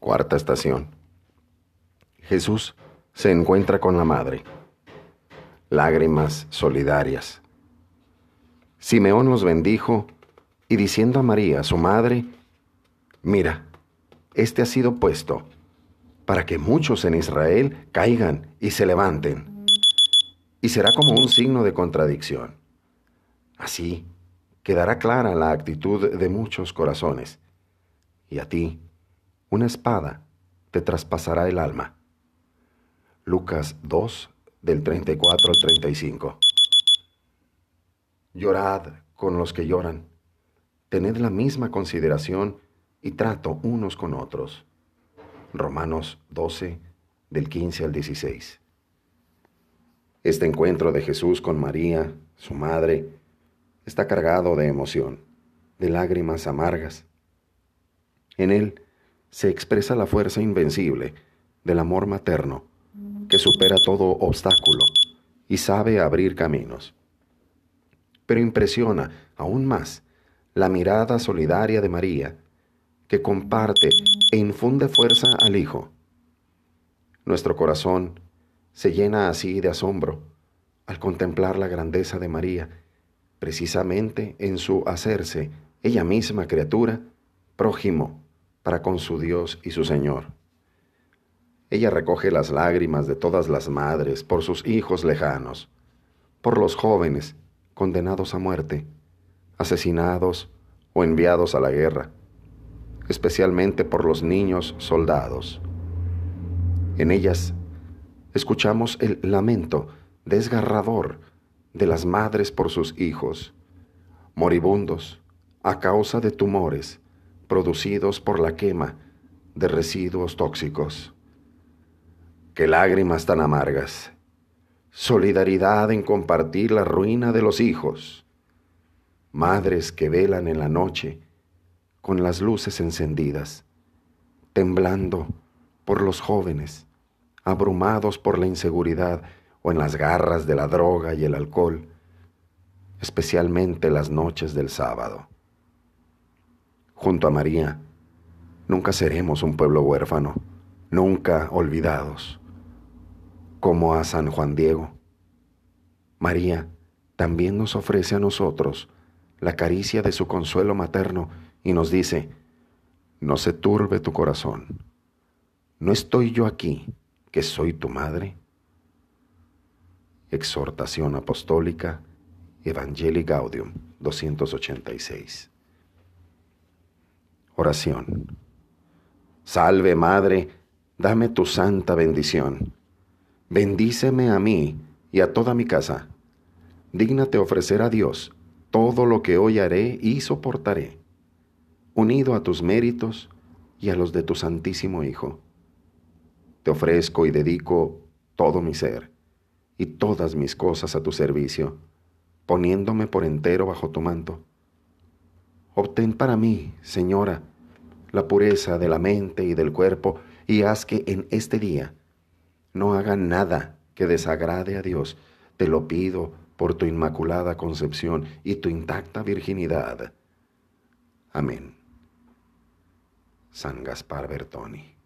Cuarta estación. Jesús se encuentra con la madre. Lágrimas solidarias. Simeón los bendijo y diciendo a María, su madre, mira, este ha sido puesto para que muchos en Israel caigan y se levanten. Y será como un signo de contradicción. Así quedará clara la actitud de muchos corazones. Y a ti, una espada te traspasará el alma. Lucas 2, del 34 al 35. Llorad con los que lloran. Tened la misma consideración y trato unos con otros. Romanos 12, del 15 al 16. Este encuentro de Jesús con María, su madre, está cargado de emoción, de lágrimas amargas. En él se expresa la fuerza invencible del amor materno que supera todo obstáculo y sabe abrir caminos. Pero impresiona aún más la mirada solidaria de María, que comparte e infunde fuerza al Hijo. Nuestro corazón se llena así de asombro al contemplar la grandeza de María precisamente en su hacerse ella misma criatura, prójimo para con su Dios y su Señor. Ella recoge las lágrimas de todas las madres por sus hijos lejanos, por los jóvenes condenados a muerte, asesinados o enviados a la guerra, especialmente por los niños soldados. En ellas escuchamos el lamento desgarrador de las madres por sus hijos, moribundos a causa de tumores producidos por la quema de residuos tóxicos. Qué lágrimas tan amargas, solidaridad en compartir la ruina de los hijos, madres que velan en la noche con las luces encendidas, temblando por los jóvenes, abrumados por la inseguridad o en las garras de la droga y el alcohol, especialmente las noches del sábado. Junto a María, nunca seremos un pueblo huérfano, nunca olvidados, como a San Juan Diego. María también nos ofrece a nosotros la caricia de su consuelo materno y nos dice, no se turbe tu corazón, ¿no estoy yo aquí, que soy tu madre? Exhortación Apostólica Evangelii Gaudium 286. Oración. Salve Madre, dame tu santa bendición. Bendíceme a mí y a toda mi casa. Dígnate ofrecer a Dios todo lo que hoy haré y soportaré, unido a tus méritos y a los de tu Santísimo Hijo. Te ofrezco y dedico todo mi ser y todas mis cosas a tu servicio, poniéndome por entero bajo tu manto. Obtén para mí, Señora, la pureza de la mente y del cuerpo, y haz que en este día no haga nada que desagrade a Dios. Te lo pido por tu inmaculada concepción y tu intacta virginidad. Amén. San Gaspar Bertoni.